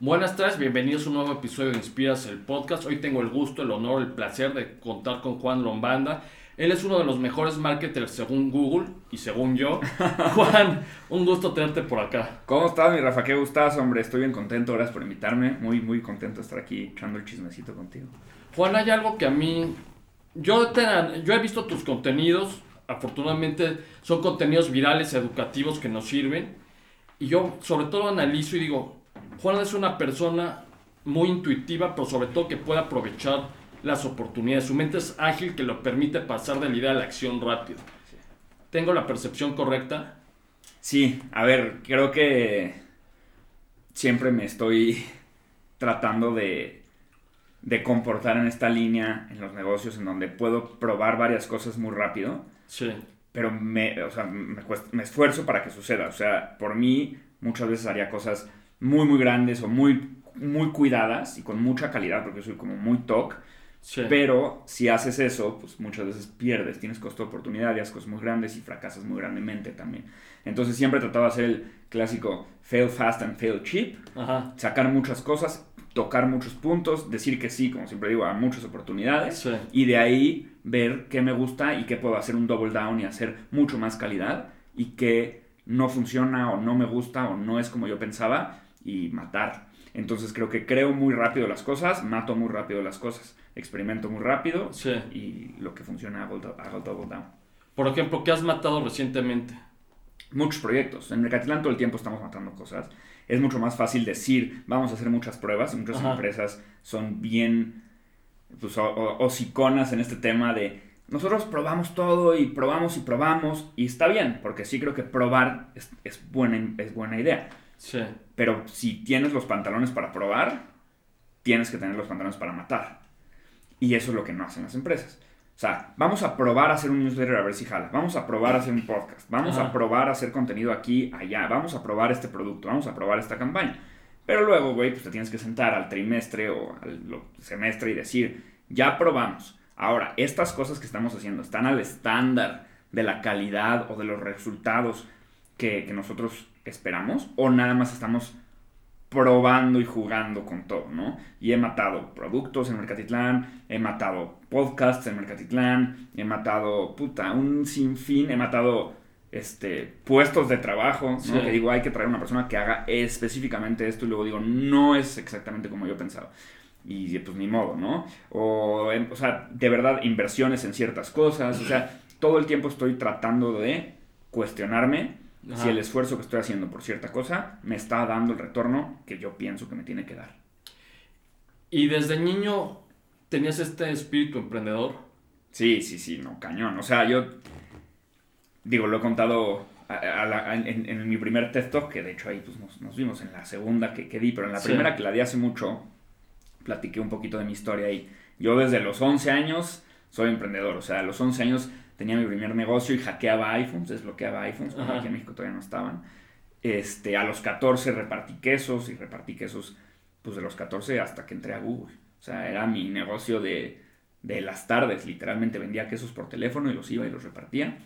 Buenas tardes, bienvenidos a un nuevo episodio de Inspiras el podcast. Hoy tengo el gusto, el honor, el placer de contar con Juan Lombanda. Él es uno de los mejores marketers según Google y según yo. Juan, un gusto tenerte por acá. ¿Cómo estás, mi Rafa? Qué gustas, hombre. Estoy bien contento. Gracias por invitarme. Muy, muy contento de estar aquí echando el chismecito contigo. Juan, hay algo que a mí... Yo, te, yo he visto tus contenidos. Afortunadamente son contenidos virales, educativos que nos sirven. Y yo sobre todo analizo y digo, Juan es una persona muy intuitiva, pero sobre todo que puede aprovechar las oportunidades. Su mente es ágil que lo permite pasar de la idea a la acción rápido. ¿Tengo la percepción correcta? Sí, a ver, creo que siempre me estoy tratando de, de comportar en esta línea en los negocios en donde puedo probar varias cosas muy rápido. Sí. Pero me, o sea, me, me esfuerzo para que suceda. O sea, por mí muchas veces haría cosas muy, muy grandes o muy, muy cuidadas y con mucha calidad, porque soy como muy TOC. Pero si haces eso, pues muchas veces pierdes, tienes costo de oportunidad y haces cosas muy grandes y fracasas muy grandemente también. Entonces siempre he tratado de hacer el clásico fail fast and fail cheap, sacar muchas cosas, tocar muchos puntos, decir que sí, como siempre digo, a muchas oportunidades y de ahí ver qué me gusta y qué puedo hacer un double down y hacer mucho más calidad y qué no funciona o no me gusta o no es como yo pensaba y matar. Entonces creo que creo muy rápido las cosas, mato muy rápido las cosas, experimento muy rápido y lo que funciona hago, double down. Por ejemplo, ¿qué has matado recientemente? Muchos proyectos. En Mercatilán todo el tiempo estamos matando cosas. Es mucho más fácil decir, vamos a hacer muchas pruebas. Muchas empresas son bien pues, hociconas en este tema de nosotros probamos todo y probamos y probamos y está bien, porque sí creo que probar es, es buena, es buena idea. Sí. Pero si tienes los pantalones para probar, tienes que tener los pantalones para matar. Y eso es lo que no hacen las empresas. O sea, vamos a probar a hacer un newsletter a ver si jala. Vamos a probar a hacer un podcast. Vamos a probar a hacer contenido aquí, allá. Vamos a probar este producto. Vamos a probar esta campaña. Pero luego, güey, pues te tienes que sentar al trimestre o al semestre y decir, ya probamos. Ahora, estas cosas que estamos haciendo están al estándar de la calidad o de los resultados que, que nosotros esperamos o nada más estamos probando y jugando con todo, ¿no? Y he matado productos en Mercatitlán, he matado podcasts en Mercatitlán, he matado, puta, un sinfín, he matado este, puestos de trabajo, ¿no? Que digo, hay que traer una persona que haga específicamente esto y luego digo, no es exactamente como yo pensaba. Y pues ni modo, ¿no? O, o sea, de verdad, inversiones en ciertas cosas, o sea, todo el tiempo estoy tratando de cuestionarme si el esfuerzo que estoy haciendo por cierta cosa me está dando el retorno que yo pienso que me tiene que dar. ¿Y desde niño tenías este espíritu emprendedor? Sí, sí, sí, no, cañón. O sea, yo digo, lo he contado en, mi primer TED Talk, que de hecho ahí pues, nos, vimos en la segunda que, que, di, pero en la primera que la di hace mucho, platiqué un poquito de mi historia y yo desde los 11 años soy emprendedor. O sea, a los 11 años tenía mi primer negocio y hackeaba iPhones, desbloqueaba iPhones, porque aquí en México todavía no estaban. Este, a los 14 repartí quesos y repartí quesos pues de los 14 hasta que entré a Google. O sea, era mi negocio de, de las tardes, literalmente vendía quesos por teléfono y los iba y los repartía.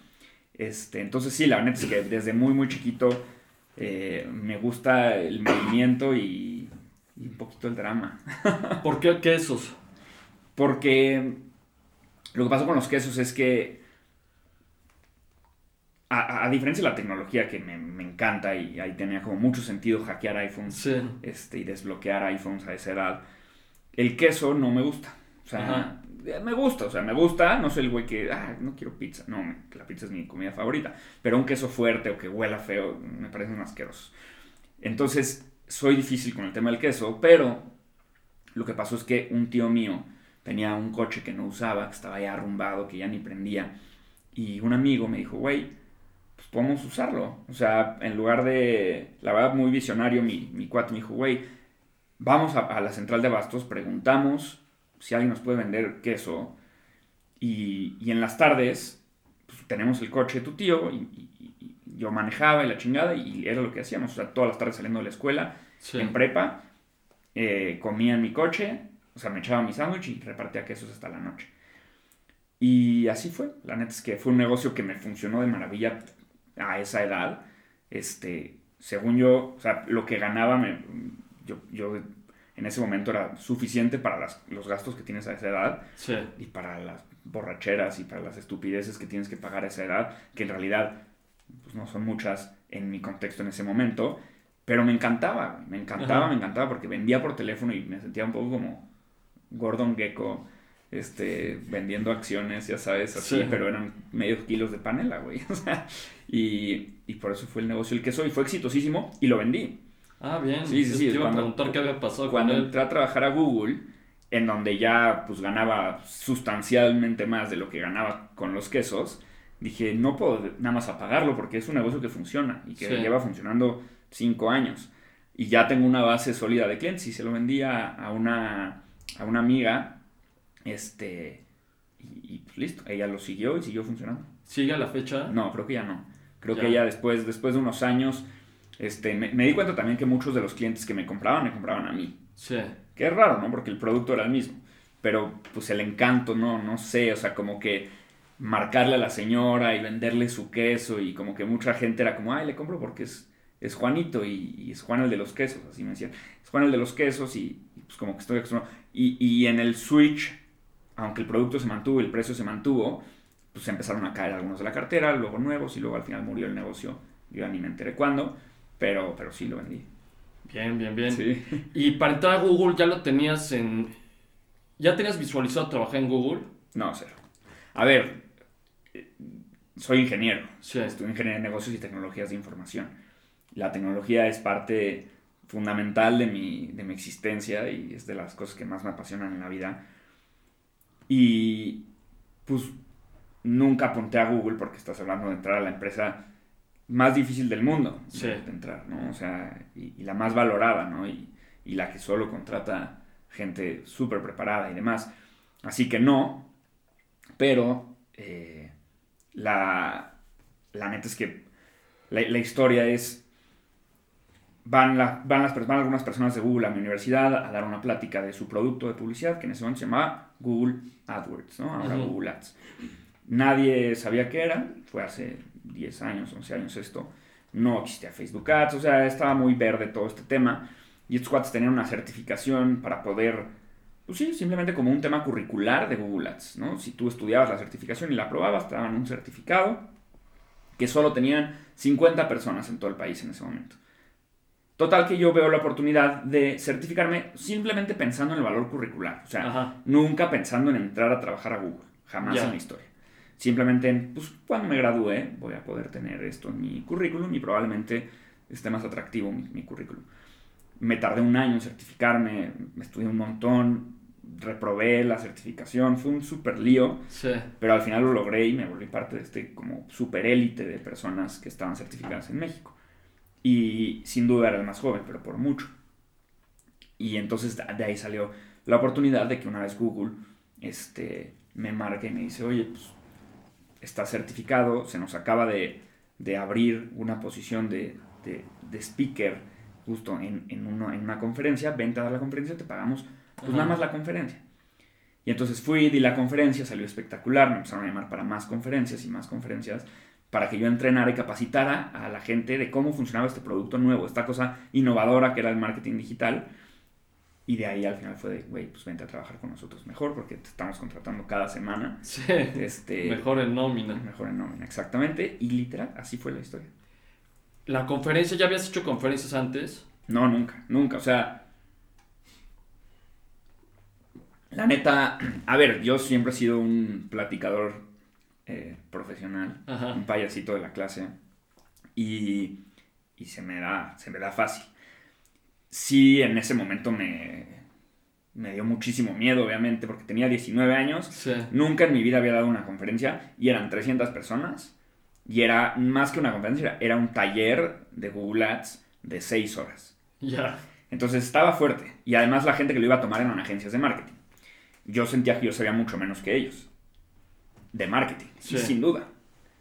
Este, entonces sí, la verdad es que desde muy muy chiquito eh, me gusta el movimiento y, y, un poquito el drama. ¿Por qué quesos? Porque lo que pasó con los quesos es que a, diferencia de la tecnología que me, encanta y ahí tenía como mucho sentido hackear iPhones este, y desbloquear iPhones a esa edad, el queso no me gusta. O sea, me gusta, o sea, me gusta, no soy el güey que, ah, no quiero pizza, no, la pizza es mi comida favorita, pero un queso fuerte o que huela feo me parecen asquerosos. Entonces, soy difícil con el tema del queso, pero lo que pasó es que un tío mío tenía un coche que no usaba, que estaba ya arrumbado, que ya ni prendía, y un amigo me dijo, güey, podemos usarlo. O sea, en lugar de, la verdad, muy visionario, mi, mi cuate me dijo, güey, vamos a, la central de bastos, preguntamos si alguien nos puede vender queso. Y, y en las tardes, pues, tenemos el coche de tu tío y, yo manejaba y la chingada y era lo que hacíamos. O sea, todas las tardes saliendo de la escuela, en prepa, eh, comía en mi coche, o sea, me echaba mi sándwich y repartía quesos hasta la noche. Y así fue. La neta es que fue un negocio que me funcionó de maravilla a esa edad, este, según yo, o sea, lo que ganaba me, yo, yo en ese momento era suficiente para las, los gastos que tienes a esa edad Sí. y para las borracheras y para las estupideces que tienes que pagar a esa edad, que en realidad pues, no son muchas en mi contexto en ese momento, pero me encantaba, me encantaba, Ajá. me encantaba porque vendía por teléfono y me sentía un poco como Gordon Gecko, este, vendiendo acciones, ya sabes, así, Sí. pero eran medios kilos de panela, güey, o sea, y, y por eso fue el negocio el que soy, fue exitosísimo y lo vendí. Ah, bien. Sí, sí, sí, Te iba cuando- a preguntar qué había pasado Cuando con él. entré a trabajar a Google, en donde ya pues ganaba sustancialmente más de lo que ganaba con los quesos, dije, no puedo nada más apagarlo porque es un negocio que funciona y que Sí. lleva funcionando cinco años. Y ya tengo una base sólida de clientes y se lo vendí a, a una, a una amiga, este, y, y, pues, listo, ella lo siguió y siguió funcionando. ¿Sigue a la fecha? No, creo que ya no. Creo Ya. que ya después, después de unos años, este, me, me di cuenta también que muchos de los clientes que me compraban, me compraban a mí. Sí. Que es raro, ¿no? Porque el producto era el mismo. Pero pues el encanto, no, no sé, o sea, como que marcarle a la señora y venderle su queso y como que mucha gente era como, ay, le compro porque es, es Juanito y, y es Juan el de los quesos, así me decían, es Juan el de los quesos y, y, pues como que estoy acostumbrado. Y, y en el switch, aunque el producto se mantuvo y el precio se mantuvo, pues empezaron a caer algunos de la cartera, luego nuevos y luego al final murió el negocio. Yo ya ni me enteré cuándo, pero, pero sí lo vendí. Bien, bien, bien. Sí. Y para entrar a Google ya lo tenías en... ¿Ya tenías visualizado trabajar en Google? No, cero. A ver, eh, soy ingeniero. Sí. Estudio ingeniería de negocios y tecnologías de información. La tecnología es parte fundamental de mi, de mi existencia y es de las cosas que más me apasionan en la vida. Y pues nunca apunté a Google porque estás hablando de entrar a la empresa más difícil del mundo Sí. de, entrar, ¿no? O sea, y, y la más valorada, ¿no? Y, y la que solo contrata gente súper preparada y demás. Así que no, pero eh, la, la neta es que la, la historia es, van, la- van, las, van algunas personas de Google a mi universidad a dar una plática de su producto de publicidad, que en ese momento se llamaba Google AdWords, ¿no? Ahora Ujú. Google Ads. Nadie sabía qué era, fue hace 10 años, 11 años esto. No existía Facebook Ads, o sea, estaba muy verde todo este tema. Y estos cuates tenían una certificación para poder, pues sí, simplemente como un tema curricular de Google Ads, ¿no? Si tú estudiabas la certificación y la aprobabas, te daban un certificado que solo tenían 50 personas en todo el país en ese momento. Total que yo veo la oportunidad de certificarme simplemente pensando en el valor curricular. O sea, Ajá. nunca pensando en entrar a trabajar a Google. Jamás en la historia. Simplemente en, pues, cuando me gradúe voy a poder tener esto en mi currículum y probablemente esté más atractivo mi, mi currículum. Me tardé un año en certificarme, me estudié un montón, reprobé la certificación, fue un súper lío, Sí. pero al final lo logré y me volví parte de este como super élite de personas que estaban certificadas en México. Y sin duda era el más joven, pero por mucho. Y entonces de ahí salió la oportunidad de que una vez Google este, me marque y me dice, oye, pues está certificado, se nos acaba de, de abrir una posición de, de, de speaker justo en, en, uno- en una conferencia, vente a dar la conferencia, te pagamos pues Ajá. nada más la conferencia. Y entonces fui, di la conferencia, salió espectacular, me empezaron a llamar para más conferencias y más conferencias, para que yo entrenara y capacitara a la gente de cómo funcionaba este producto nuevo, esta cosa innovadora que era el marketing digital. Y de ahí al final fue de, güey, pues vente a trabajar con nosotros mejor porque te estamos contratando cada semana. Sí. Este, Mejor en nómina. Mejor en nómina, exactamente. Y literal, así fue la historia. La conferencia, ¿ya habías hecho conferencias antes? No, nunca, nunca. O sea, la neta, a ver, yo siempre he sido un platicador eh, profesional, Ajá. un payasito de la clase, y, y se, me da, se me da fácil. Sí, en ese momento me, me dio muchísimo miedo, obviamente, porque tenía 19 años, Sí. nunca en mi vida había dado una conferencia, y eran 300 personas, y era más que una conferencia, era un taller de Google Ads de 6 horas. Ya. Entonces estaba fuerte. Y además la gente que lo iba a tomar eran agencias de marketing. Yo sentía que yo sabía mucho menos que ellos. De marketing, Sí. sin duda.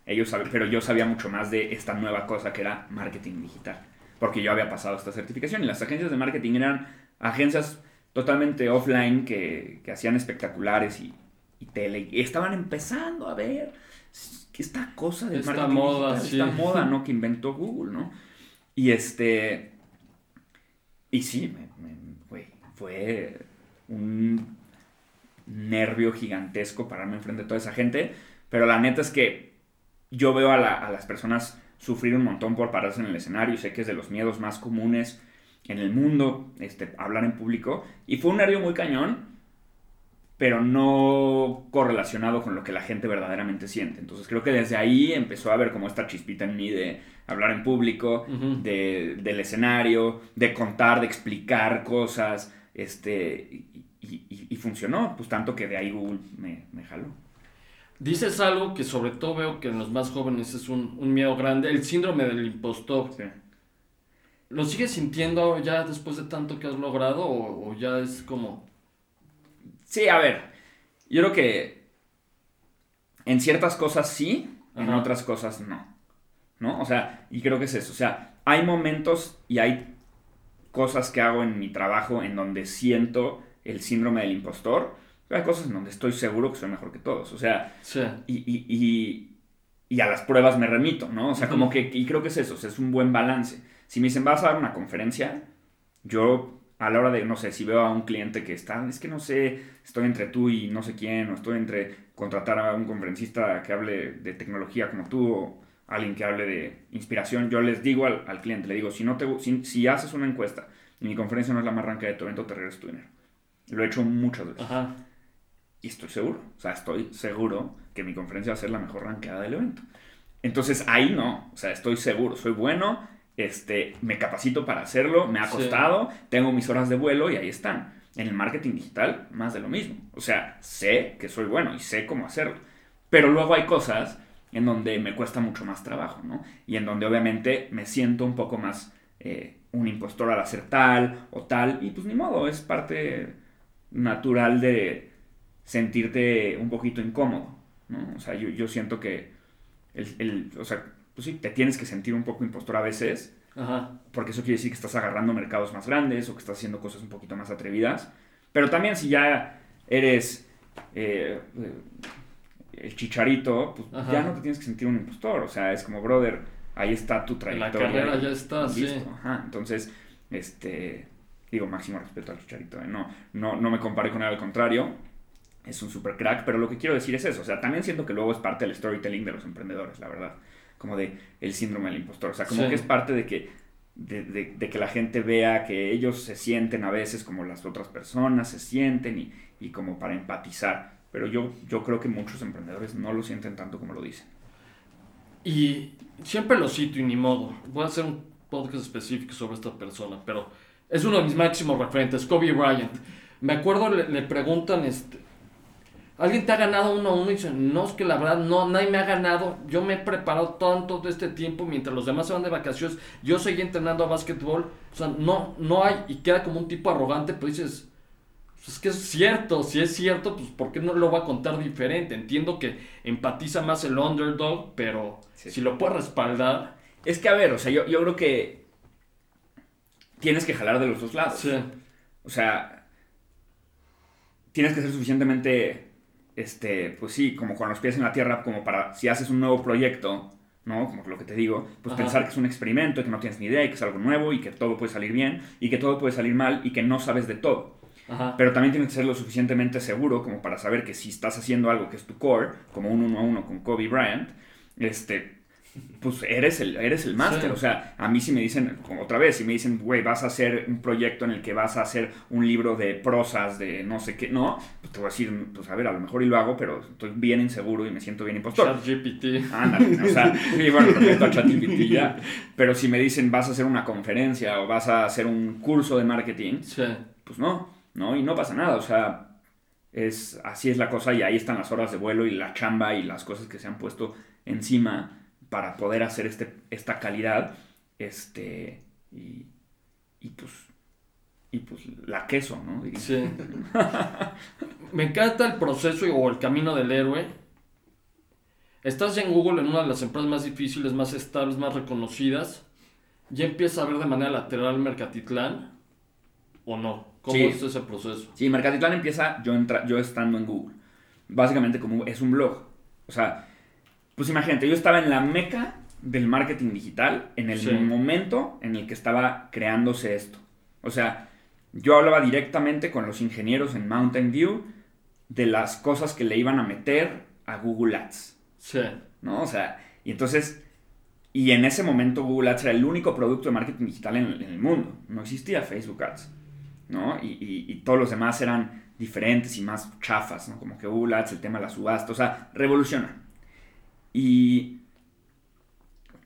Ellos saben, pero yo sabía mucho más de esta nueva cosa que era marketing digital. Porque yo había pasado esta certificación. Y las agencias de marketing eran agencias totalmente offline que, que hacían espectaculares y, y tele. Y estaban empezando a ver esta cosa del Esta marketing moda, digital, sí. esta moda, ¿no? Que inventó Google, ¿no? Y este Y sí, me, fue un nervio gigantesco pararme enfrente de toda esa gente. Pero la neta es que yo veo a, la- a las personas sufrir un montón por pararse en el escenario. Sé que es de los miedos más comunes en el mundo, este, hablar en público. Y fue un nervio muy cañón, pero no correlacionado con lo que la gente verdaderamente siente. Entonces creo que desde ahí empezó a haber como esta chispita en mí de hablar en público, de- del escenario, de contar, de explicar cosas, este, y, y- y- y funcionó, pues tanto que de ahí Google me, me jaló. Dices algo que sobre todo veo que en los más jóvenes es un, un miedo grande, el síndrome del impostor. Sí. ¿Lo sigues sintiendo ya después de tanto que has logrado o, o ya es como... Sí, a ver, yo creo que en ciertas cosas sí, en otras cosas no. ¿No? O sea, y creo que es eso. O sea, hay momentos y hay cosas que hago en mi trabajo en donde siento el síndrome del impostor. Hay cosas en donde estoy seguro que soy mejor que todos. O sea, Sí. y, y, y, y a las pruebas me remito, ¿no? O sea, como que, y creo que es eso, o sea, es un buen balance. Si me dicen, vas a dar una conferencia, yo a la hora de, no sé, si veo a un cliente que está, es que no sé, estoy entre tú y no sé quién, o estoy entre contratar a un conferencista que hable de tecnología como tú, o alguien que hable de inspiración, yo les digo al, al cliente, le digo, si, no te, si, si haces una encuesta y mi conferencia no es la más ranca de tu evento, te regreso tu dinero. Lo he hecho muchas veces. Ajá. Y estoy seguro, o sea, estoy seguro que mi conferencia va a ser la mejor ranqueada del evento. Entonces ahí no, o sea, estoy seguro, soy bueno, este, me capacito para hacerlo, me ha Sí. costado, tengo mis horas de vuelo y ahí están. En el marketing digital, más de lo mismo. O sea, sé que soy bueno y sé cómo hacerlo. Pero luego hay cosas en donde me cuesta mucho más trabajo, ¿no? Y en donde obviamente me siento un poco más eh, un impostor al hacer tal o tal. Y pues ni modo, es parte natural de sentirte un poquito incómodo, ¿no? O sea, yo, yo siento que el, el- o sea, pues sí, te tienes que sentir un poco impostor a veces, Ajá. porque eso quiere decir que estás agarrando mercados más grandes o que estás haciendo cosas un poquito más atrevidas. Pero también si ya eres eh, el chicharito, pues Ajá. ya no te tienes que sentir un impostor. O sea, es como, brother, ahí está tu En la trayectoria. carrera ya está, sí. Listo, ajá. Entonces, este, digo, máximo respeto al chicharito. ¿eh? No, no, no me comparé con él, al contrario. Es un super crack, pero lo que quiero decir es eso. O sea, también siento que luego es parte del storytelling de los emprendedores, la verdad. Como de el síndrome del impostor. O sea, como Sí. que es parte de que, de, de- de que la gente vea que ellos se sienten a veces como las otras personas se sienten y, y como para empatizar. Pero yo, yo creo que muchos emprendedores no lo sienten tanto como lo dicen. Y siempre lo cito y ni modo. Voy a hacer un podcast específico sobre esta persona, pero es uno de mis máximos referentes, Kobe Bryant. Me acuerdo, le, le preguntan, este, ¿alguien te ha ganado uno a uno? Y dicen, no, es que la verdad, no, nadie me ha ganado. Yo me he preparado tanto de este tiempo mientras los demás se van de vacaciones. Yo seguí entrenando a básquetbol. O sea, no, no hay, y queda como un tipo arrogante, pero dices, pues es que es cierto, si es cierto, pues ¿por qué no lo va a contar diferente? Entiendo que empatiza más el underdog, pero Sí. si lo puede respaldar, Es que, a ver, o sea, yo, yo creo que tienes que jalar de los dos lados. sí, O sea, tienes que ser suficientemente, este, pues sí, como con los pies en la tierra, como para, si haces un nuevo proyecto, ¿no? Como lo que te digo, pues Ajá. pensar que es un experimento que no tienes ni idea y que es algo nuevo y que todo puede salir bien y que todo puede salir mal y que no sabes de todo. ajá, Pero también tienes que ser lo suficientemente seguro como para saber que si estás haciendo algo que es tu core, como un uno a uno con Kobe Bryant, este, pues eres el, eres el máster. Sí. O sea, a mí si me dicen, como otra vez, si me dicen, güey, vas a hacer un proyecto en el que vas a hacer un libro de prosas, de no sé qué, no, pues te voy a decir, pues a ver, a lo mejor y lo hago, pero estoy bien inseguro y me siento bien impostor. ChatGPT. Ándale, o sea, sí, bueno, respecto a ChatGPT ya. Pero si me dicen vas a hacer una conferencia o vas a hacer un curso de marketing, Sí, pues no, no, y no pasa nada, o sea, es, así es la cosa y ahí están las horas de vuelo y la chamba y las cosas que se han puesto encima para poder hacer este, esta calidad, este, y, y pues, y pues la queso, ¿no? Sí. Me encanta el proceso o el camino del héroe. Estás ya en Google en una de las empresas más difíciles, más estables, más reconocidas. ¿Ya empieza a ver de manera lateral Mercatitlán? ¿O no? ¿Cómo Sí. es ese proceso? Sí, Mercatitlán empieza yo, entra, yo estando en Google. Básicamente como es un blog. O sea, pues imagínate, yo estaba en la meca del marketing digital en el Sí. momento en el que estaba creándose esto. O sea, yo hablaba directamente con los ingenieros en Mountain View de las cosas que le iban a meter a Google Ads. Sí. ¿No? O sea, y entonces, y en ese momento Google Ads era el único producto de marketing digital en, en el mundo. No existía Facebook Ads. ¿No? Y, y, y, todos los demás eran diferentes y más chafas, ¿no? Como que Google Ads, el tema de la subasta, o sea, revoluciona. Y,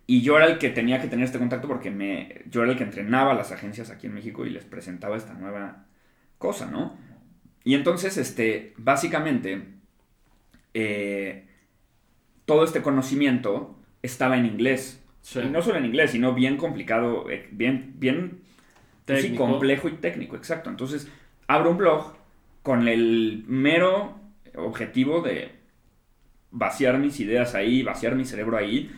y yo era el que tenía que tener este contacto porque me, yo era el que entrenaba a las agencias aquí en México y les presentaba esta nueva cosa, ¿no? Y entonces, este, básicamente, eh, todo este conocimiento estaba en inglés. Sí. Y no solo en inglés, sino bien complicado, eh, bien, bien sí, complejo y técnico, exacto. Entonces, abro un blog con el mero objetivo de vaciar mis ideas ahí, vaciar mi cerebro ahí,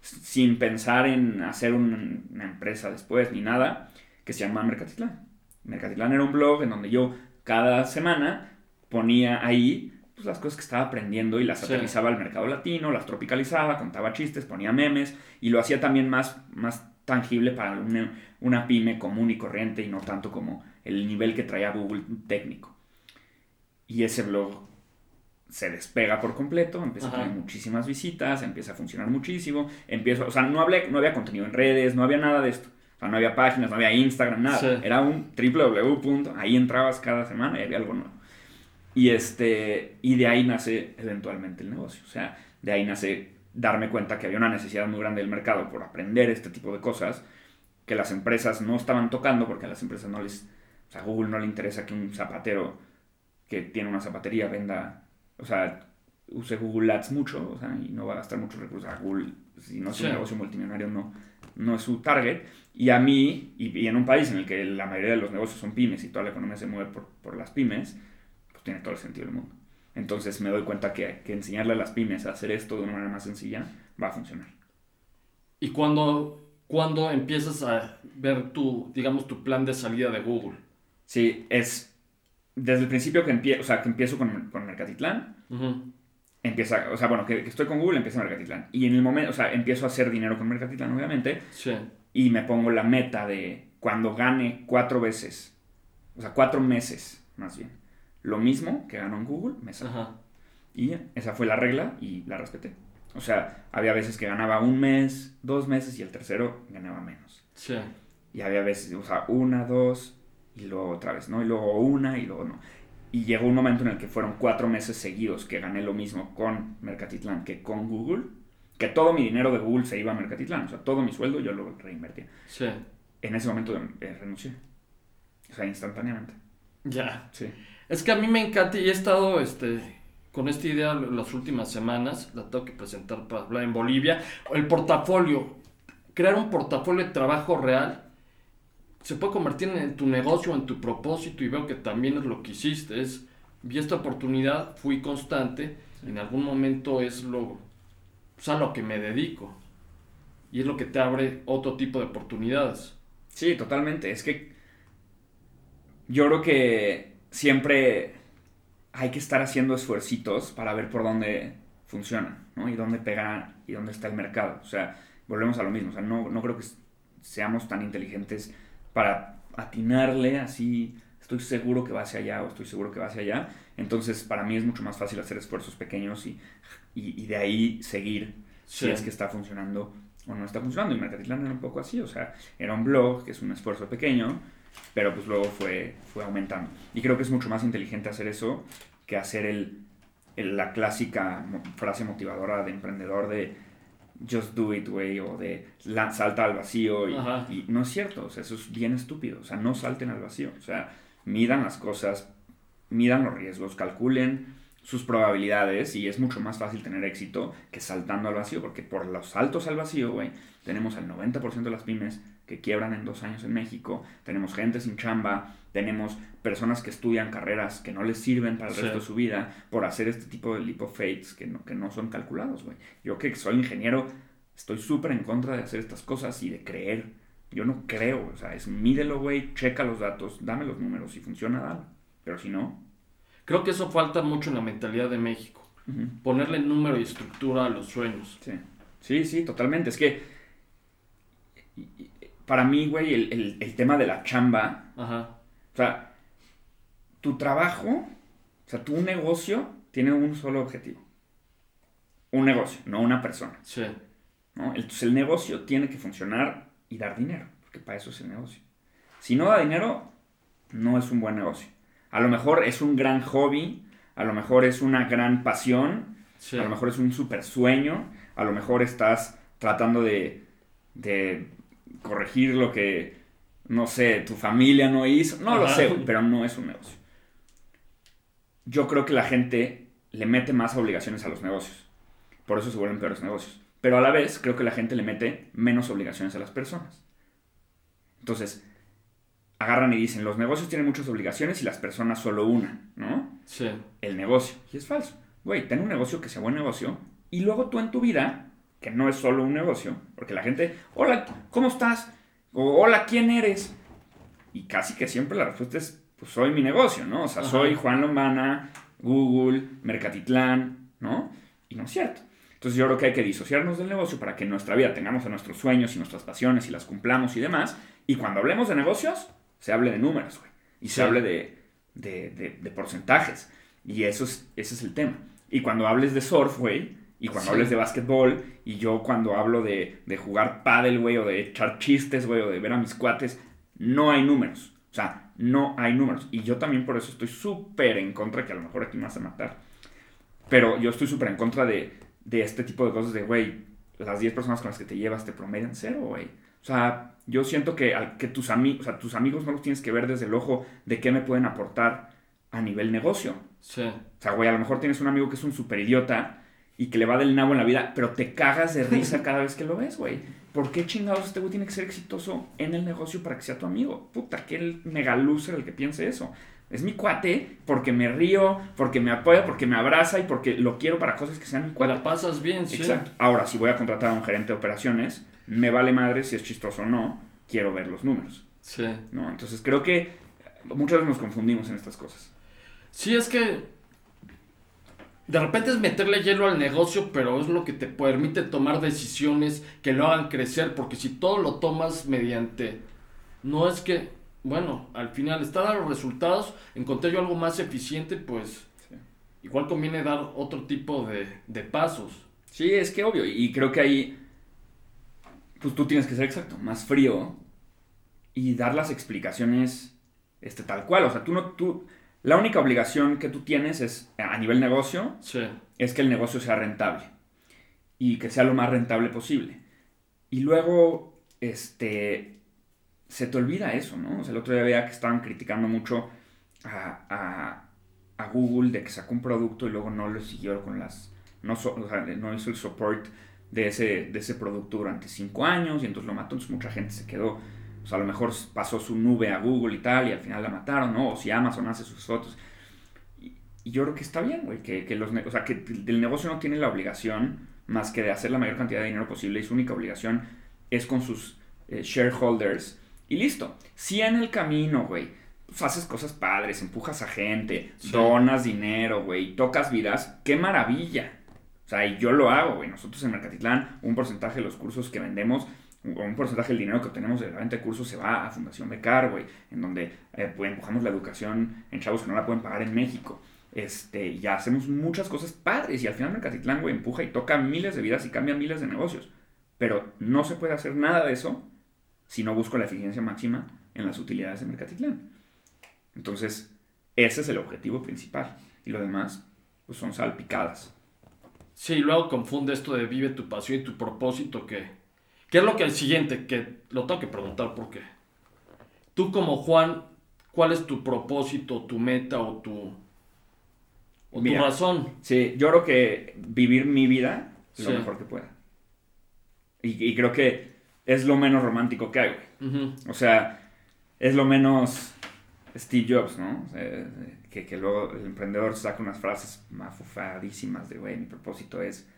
sin pensar en hacer un, una empresa después ni nada, que se llama Mercatitlán. Mercatitlán era un blog en donde yo cada semana ponía ahí pues, las cosas que estaba aprendiendo y las Sí. aterrizaba al mercado latino, las tropicalizaba, contaba chistes, ponía memes y lo hacía también más, más tangible para una, una pyme común y corriente y no tanto como el nivel que traía Google técnico. Y ese blog se despega por completo, empieza Ajá. a tener muchísimas visitas, empieza a funcionar muchísimo, empiezo, o sea, no, hablé, no había contenido en redes, no había nada de esto. O sea, no había páginas, no había Instagram, nada. Sí. Era un www. punto, Ahí entrabas cada semana y había algo nuevo. Y, este, y de ahí nace eventualmente el negocio. O sea, de ahí nace darme cuenta que había una necesidad muy grande del mercado por aprender este tipo de cosas que las empresas no estaban tocando porque a las empresas no les... O sea, a Google no le interesa que un zapatero que tiene una zapatería venda... O sea, use Google Ads mucho, o sea, y no va a gastar muchos recursos a Google. Si no es un negocio multimillonario, no, no es su target. Y a mí, y, y en un país en el que la mayoría de los negocios son pymes y toda la economía se mueve por, por las pymes, pues tiene todo el sentido del mundo. Entonces me doy cuenta que, que enseñarle a las pymes a hacer esto de una manera más sencilla va a funcionar. ¿Y cuando, cuando empiezas a ver tu, digamos, tu plan de salida de Google? Sí, es desde el principio que, empie o sea, que empiezo con, con Mercatitlán, Ujú. empieza, o sea, bueno, que, que estoy con Google, empieza Mercatitlán. Y en el momento, o sea, empiezo a hacer dinero con Mercatitlán, obviamente, Sí. y me pongo la meta de cuando gane cuatro veces, o sea, cuatro meses más bien, lo mismo que ganó en Google, me salgo. Ajá. Y esa fue la regla y la respeté. O sea, había veces que ganaba un mes, dos meses y el tercero ganaba menos. Sí. Y había veces, o sea, una, dos y luego otra vez, ¿no? Y luego una y luego no. Y llegó un momento en el que fueron cuatro meses seguidos que gané lo mismo con Mercatitlán que con Google. Que todo mi dinero de Google se iba a Mercatitlán. O sea, todo mi sueldo yo lo reinvertía. Sí. En ese momento eh, renuncié. O sea, instantáneamente. Ya. Sí. Es que a mí me encanta y he estado este, con esta idea las últimas semanas, la tengo que presentar para hablar en Bolivia, el portafolio, crear un portafolio de trabajo real, se puede convertir en tu negocio, en tu propósito y veo que también es lo que hiciste, es, vi esta oportunidad, fui constante, en algún momento es lo, pues, a lo que me dedico y es lo que te abre otro tipo de oportunidades. Sí, totalmente. Es que yo creo que siempre hay que estar haciendo esfuercitos para ver por dónde funciona, ¿no? Y dónde pega y dónde está el mercado. O sea, volvemos a lo mismo. O sea, no, no creo que seamos tan inteligentes para atinarle así, estoy seguro que va hacia allá o estoy seguro que va hacia allá. Entonces, para mí es mucho más fácil hacer esfuerzos pequeños y, y, y de ahí seguir si es que está funcionando o no está funcionando. Y Mercatitlán era un poco así, o sea, era un blog que es un esfuerzo pequeño, pero pues luego fue, fue aumentando. Y creo que es mucho más inteligente hacer eso que hacer el, el- la clásica frase motivadora de emprendedor de just do it, güey, o de la- salta al vacío. Y, y no es cierto, o sea, eso es bien estúpido. O sea, no salten al vacío. O sea, midan las cosas, midan los riesgos, calculen sus probabilidades y es mucho más fácil tener éxito que saltando al vacío, porque por los saltos al vacío, güey, tenemos al 90% de las pymes que quiebran en dos años en México, tenemos gente sin chamba, tenemos personas que estudian carreras que no les sirven para el Sí. resto de su vida por hacer este tipo de leap of fates que no, que no son calculados, güey. Yo que soy ingeniero, estoy súper en contra de hacer estas cosas y de creer. Yo no creo, o sea, es mídelo, güey, checa los datos, dame los números, si funciona, dale. Pero si no, Creo que eso falta mucho en la mentalidad de México, ponerle número y estructura a los sueños. Sí, sí, sí, totalmente. Es que para mí, güey, el, el- el tema de la chamba Ajá. O sea, tu trabajo, o sea, tu negocio tiene un solo objetivo. Un negocio, no una persona. Sí. ¿no? Entonces el negocio tiene que funcionar y dar dinero, porque para eso es el negocio. Si no da dinero, no es un buen negocio. A lo mejor es un gran hobby, a lo mejor es una gran pasión, Sí. a lo mejor es un super sueño, a lo mejor estás tratando de, de corregir lo que, no sé, tu familia no hizo, no lo sé, pero no es un negocio. Yo creo que la gente le mete más obligaciones a los negocios, por eso se vuelven peores negocios. Pero a la vez creo que la gente le mete menos obligaciones a las personas. Entonces, agarran y dicen, los negocios tienen muchas obligaciones y las personas solo una, ¿no? Sí. el negocio. Y es falso. Güey, ten un negocio que sea buen negocio. Y luego tú en tu vida, que no es solo un negocio, porque la gente, hola, ¿cómo estás? O hola, ¿quién eres? Y casi que siempre la respuesta es, pues soy mi negocio, ¿no? O sea, Ajá. soy Juan Lombana, Google, Mercatitlán, ¿no? Y no es cierto. Entonces yo creo que hay que disociarnos del negocio para que en nuestra vida tengamos a nuestros sueños y nuestras pasiones y las cumplamos y demás. Y cuando hablemos de negocios, se hable de números, güey. Y se hable de, de, de- de porcentajes. Y eso es, ese es el tema. Y cuando hables de surf, güey, y cuando Sí. hables de básquetbol, y yo cuando hablo de, de jugar pádel, güey, o de echar chistes, güey, o de ver a mis cuates, no hay números. O sea, no hay números. Y yo también por eso estoy súper en contra, que a lo mejor aquí me vas a matar. Pero yo estoy súper en contra de, de este tipo de cosas de, güey, las 10 personas con las que te llevas te promedian cero, güey. O sea, yo siento que, que tus, ami- o sea, tus amigos no los tienes que ver desde el ojo de qué me pueden aportar a nivel negocio. Sí. O sea, güey, a lo mejor tienes un amigo que es un super idiota y que le va del nabo en la vida, pero te cagas de risa cada vez que lo ves, güey. ¿Por qué chingados este güey tiene que ser exitoso en el negocio para que sea tu amigo? Puta, el mega loser el que piense eso. Es mi cuate porque me río, porque me apoya, porque me abraza y porque lo quiero para cosas que sean mi Te cuate. la pasas bien, sí. Exacto. Ahora, si voy a contratar a un gerente de operaciones, me vale madre si es chistoso o no, quiero ver los números, Sí. ¿no? Entonces creo que muchas veces nos confundimos en estas cosas. Sí, es que de repente es meterle hielo al negocio, pero es lo que te permite tomar decisiones que lo hagan crecer, porque si todo lo tomas mediante, no es que, bueno, al final está dando los resultados, encontré yo algo más eficiente, pues Sí. igual conviene dar otro tipo de, de pasos. Sí, es que obvio, y creo que ahí, pues tú tienes que ser exacto, más frío y dar las explicaciones este, tal cual. O sea, tú no, tú, la única obligación que tú tienes es, a nivel negocio, Sí, es que el negocio sea rentable y que sea lo más rentable posible. Y luego, este, se te olvida eso, ¿no? O sea, el otro día veía que estaban criticando mucho a, a- a Google de que sacó un producto y luego no lo siguió con las, no, so- o sea, no hizo el support de ese, de ese producto durante cinco años y entonces lo mató, entonces mucha gente se quedó, o sea, a lo mejor pasó su nube a Google y tal y al final la mataron, ¿no? O si Amazon hace sus fotos. Y, y yo creo que está bien, güey, que, que los, o sea, que el negocio no tiene la obligación más que de hacer la mayor cantidad de dinero posible y su única obligación es con sus eh, shareholders y listo. Si en el camino, güey, pues haces cosas padres, empujas a gente, Sí. donas dinero, güey, tocas vidas, qué maravilla. O sea, y yo lo hago, güey. Nosotros en Mercatitlán, un porcentaje de los cursos que vendemos, un porcentaje del dinero que obtenemos de la venta de cursos se va a Fundación Becar, güey, en donde eh, pues, empujamos la educación en chavos que no la pueden pagar en México. Este, ya hacemos muchas cosas padres y al final Mercatitlán, güey, empuja y toca miles de vidas y cambia miles de negocios. Pero no se puede hacer nada de eso si no busco la eficiencia máxima en las utilidades de Mercatitlán. Entonces, ese es el objetivo principal. Y lo demás, pues son salpicadas. Sí, luego confunde esto de vive tu pasión y tu propósito, que, que es lo que el siguiente, que lo tengo que preguntar porque tú como Juan, ¿cuál es tu propósito, tu meta o tu, o tu razón? Sí, yo creo que vivir mi vida es lo Sí. mejor que pueda. Y, y creo que es lo menos romántico que hay, güey. O sea, es lo menos Steve Jobs, ¿no? O sea, que, que luego el emprendedor saca unas frases mafufadísimas de, güey, mi propósito es,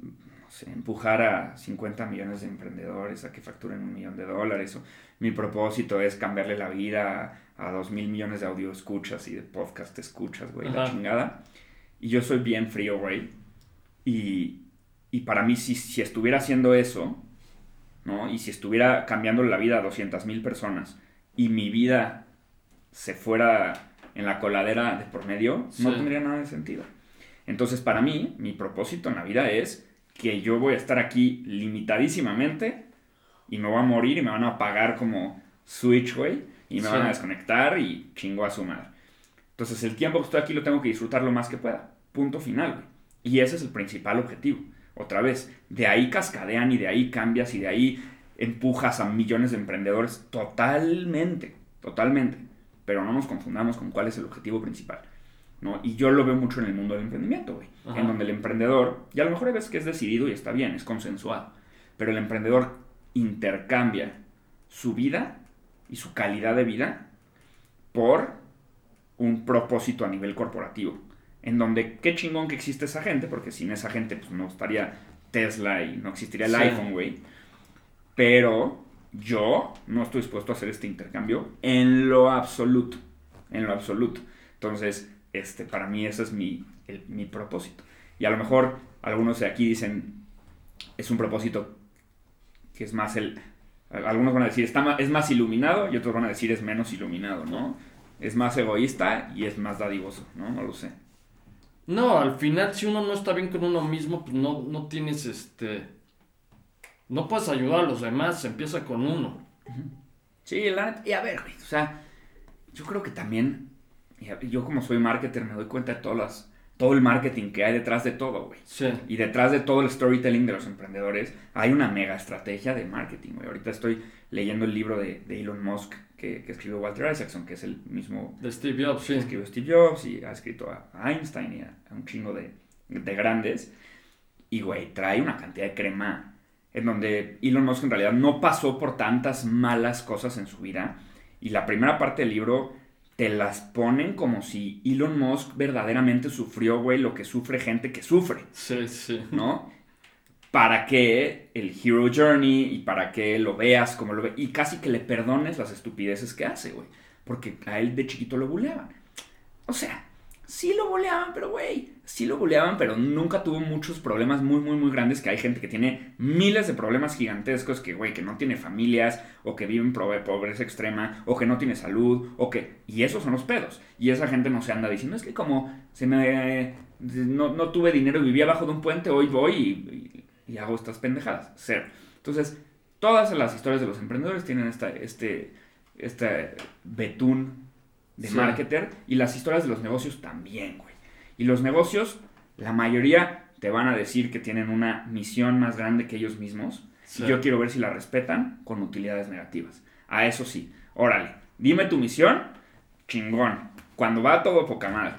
no sé, empujar a 50 millones de emprendedores a que facturen un millón de dólares. O, mi propósito es cambiarle la vida a, a 2 mil millones de audio escuchas y de podcast escuchas, güey, la chingada. Y yo soy bien frío, güey. Y, y para mí, si, si estuviera haciendo eso, ¿no? Y si estuviera cambiando la vida a 200 mil personas y mi vida se fuera en la coladera de por medio, no tendría nada de sentido. Entonces, para mí, mi propósito en la vida es que yo voy a estar aquí limitadísimamente y me voy a morir y me van a apagar como Switch, güey, y me Sí. van a desconectar y chingo a su madre. Entonces, el tiempo que estoy aquí lo tengo que disfrutar lo más que pueda. Punto final, güey. Y ese es el principal objetivo. Otra vez, de ahí cascadean y de ahí cambias y de ahí empujas a millones de emprendedores totalmente, totalmente. Pero no nos confundamos con cuál es el objetivo principal. ¿no? Y yo lo veo mucho en el mundo del emprendimiento, güey. Ajá. En donde el emprendedor, y a lo mejor hay veces que es decidido y está bien, es consensuado. Pero el emprendedor intercambia su vida y su calidad de vida por un propósito a nivel corporativo. En donde qué chingón que existe esa gente, porque sin esa gente pues no estaría Tesla y no existiría el Sí. iPhone, güey. Pero yo no estoy dispuesto a hacer este intercambio en lo absoluto. En lo absoluto. Entonces, este, para mí ese es mi, mi propósito. Y a lo mejor algunos de aquí dicen, es un propósito que es más el... Algunos van a decir, está es más iluminado y otros van a decir, es menos iluminado, ¿no? Es más egoísta y es más dadivoso, ¿no? No lo sé. No, al final, si uno no está bien con uno mismo, pues no, no tienes este. No puedes ayudar a los demás, se empieza con uno. Sí, la neta- y a ver, güey, o sea, yo creo que también, yo como soy marketer me doy cuenta de todas las, todo el marketing que hay detrás de todo, güey. Sí. Y detrás de todo el storytelling de los emprendedores hay una mega estrategia de marketing, güey. Ahorita estoy leyendo el libro de, de Elon Musk que, que escribió Walter Isaacson, que es el mismo De Steve Jobs, sí. escribió Steve Jobs y ha escrito a a Einstein y a, a un chingo de, de grandes. Y, güey, trae una cantidad de crema en donde Elon Musk en realidad no pasó por tantas malas cosas en su vida. Y la primera parte del libro te las ponen como si Elon Musk verdaderamente sufrió, güey, lo que sufre gente que sufre. Sí, sí. ¿no? Para que el Hero Journey y para que lo veas como lo ve y casi que le perdones las estupideces que hace, güey. Porque a él de chiquito lo buleaban. O sea, sí lo buleaban, pero güey, sí lo buleaban, pero nunca tuvo muchos problemas muy, muy, muy grandes que hay gente que tiene miles de problemas gigantescos que, güey, que no tiene familias o que vive en pobreza extrema o que no tiene salud o que... Y esos son los pedos. Y esa gente no se anda diciendo, es que como se me... No, no tuve dinero y vivía abajo de un puente, hoy voy y, y- y hago estas pendejadas. Cero. Entonces, todas las historias de los emprendedores tienen esta, este, este betún de Sí. marketer y las historias de los negocios también, güey. Y los negocios, la mayoría te van a decir que tienen una misión más grande que ellos mismos. Sí. Y yo quiero ver si la respetan con utilidades negativas. A eso sí. Órale, dime tu misión, chingón. Cuando va todo poca madre.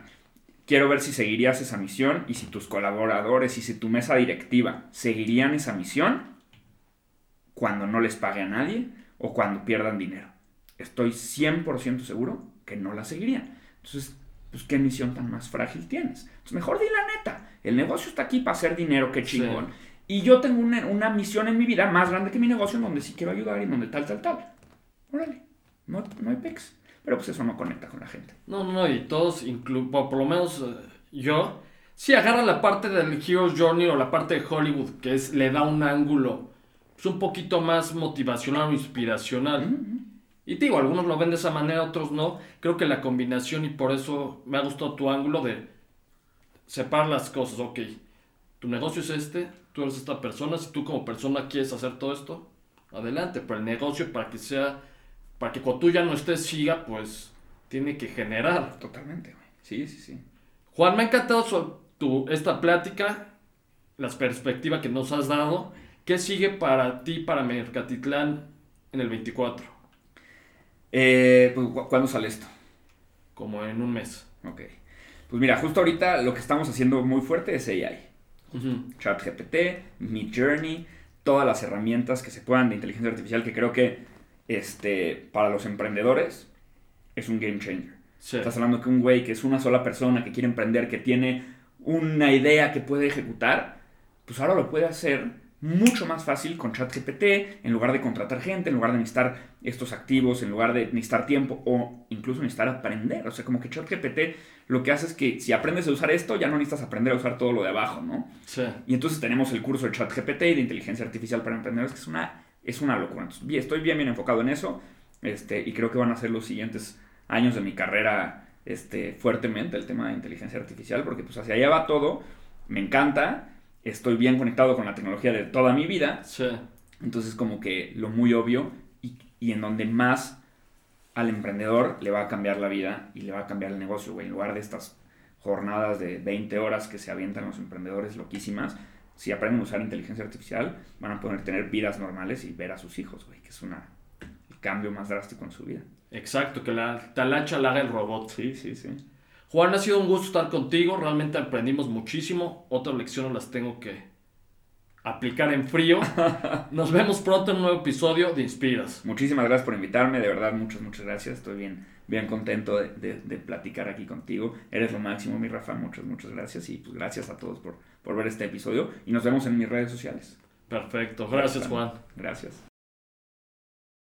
Quiero ver si seguirías esa misión y si tus colaboradores y si tu mesa directiva seguirían esa misión cuando no les pague a nadie o cuando pierdan dinero. Estoy 100% seguro que no la seguirían. Entonces, pues qué misión tan más frágil tienes. Entonces, mejor di la neta. El negocio está aquí para hacer dinero, qué Sí. chingón. Y yo tengo una, una misión en mi vida más grande que mi negocio en donde sí quiero ayudar y en donde tal, tal, tal. Órale, no, no hay pex. Pero pues eso no conecta con la gente. No, no, no, y todos, inclu por, lo menos eh, yo, sí agarra la parte del Hero's Journey o la parte de Hollywood, que es, le da un ángulo pues, un poquito más motivacional o inspiracional. Y te digo, algunos lo ven de esa manera, otros no. Creo que la combinación, y por eso me ha gustado tu ángulo de separar las cosas. Ok, tu negocio es este, tú eres esta persona, si tú como persona quieres hacer todo esto, adelante. Pero el negocio, para que sea, para que cuando tú ya no estés, siga, pues tiene que generar. Totalmente. Sí, sí, sí. Juan, me ha encantado tu, esta plática, las perspectivas que nos has dado. ¿Qué sigue para ti, para Mercatitlán en el 24? Eh, pues, ¿cu- ¿cuándo sale esto? Como en un mes. Ok. Pues mira, justo ahorita lo que estamos haciendo muy fuerte es AI. Ujú. ChatGPT, Midjourney, todas las herramientas que se puedan de inteligencia artificial que creo que este, para los emprendedores es un game changer. Sí. Estás hablando que un güey que es una sola persona, que quiere emprender, que tiene una idea que puede ejecutar, pues ahora lo puede hacer mucho más fácil con ChatGPT, en lugar de contratar gente, en lugar de necesitar estos activos, en lugar de necesitar tiempo o incluso necesitar aprender. O sea, como que ChatGPT lo que hace es que si aprendes a usar esto, ya no necesitas aprender a usar todo lo de abajo, ¿no? Sí. Y entonces tenemos el curso de ChatGPT y de inteligencia artificial para emprendedores, que es una, es una locura. Entonces, bien, estoy bien, bien enfocado en eso. Este, y creo que van a ser los siguientes años de mi carrera este, fuertemente el tema de inteligencia artificial, porque pues hacia allá va todo, me encanta, estoy bien conectado con la tecnología de toda mi vida, Sí. entonces como que lo muy obvio y, y en donde más al emprendedor le va a cambiar la vida y le va a cambiar el negocio, güey, en lugar de estas jornadas de 20 horas que se avientan los emprendedores loquísimas, si aprenden a usar inteligencia artificial, van a poder tener vidas normales y ver a sus hijos, güey, que es una, el cambio más drástico en su vida. Exacto, que la talacha la haga el robot. Sí, sí, sí. Juan, ha sido un gusto estar contigo. Realmente aprendimos muchísimo. Otras lecciones las tengo que aplicar en frío. Nos vemos pronto en un nuevo episodio de Inspiras. Muchísimas gracias por invitarme, de verdad, muchas, muchas gracias. Estoy bien, bien contento de, de- de platicar aquí contigo. Eres lo máximo, mi Rafa, muchas, muchas gracias. Y pues gracias a todos por, por ver este episodio. Y nos vemos en mis redes sociales. Perfecto. Gracias, Juan. Gracias.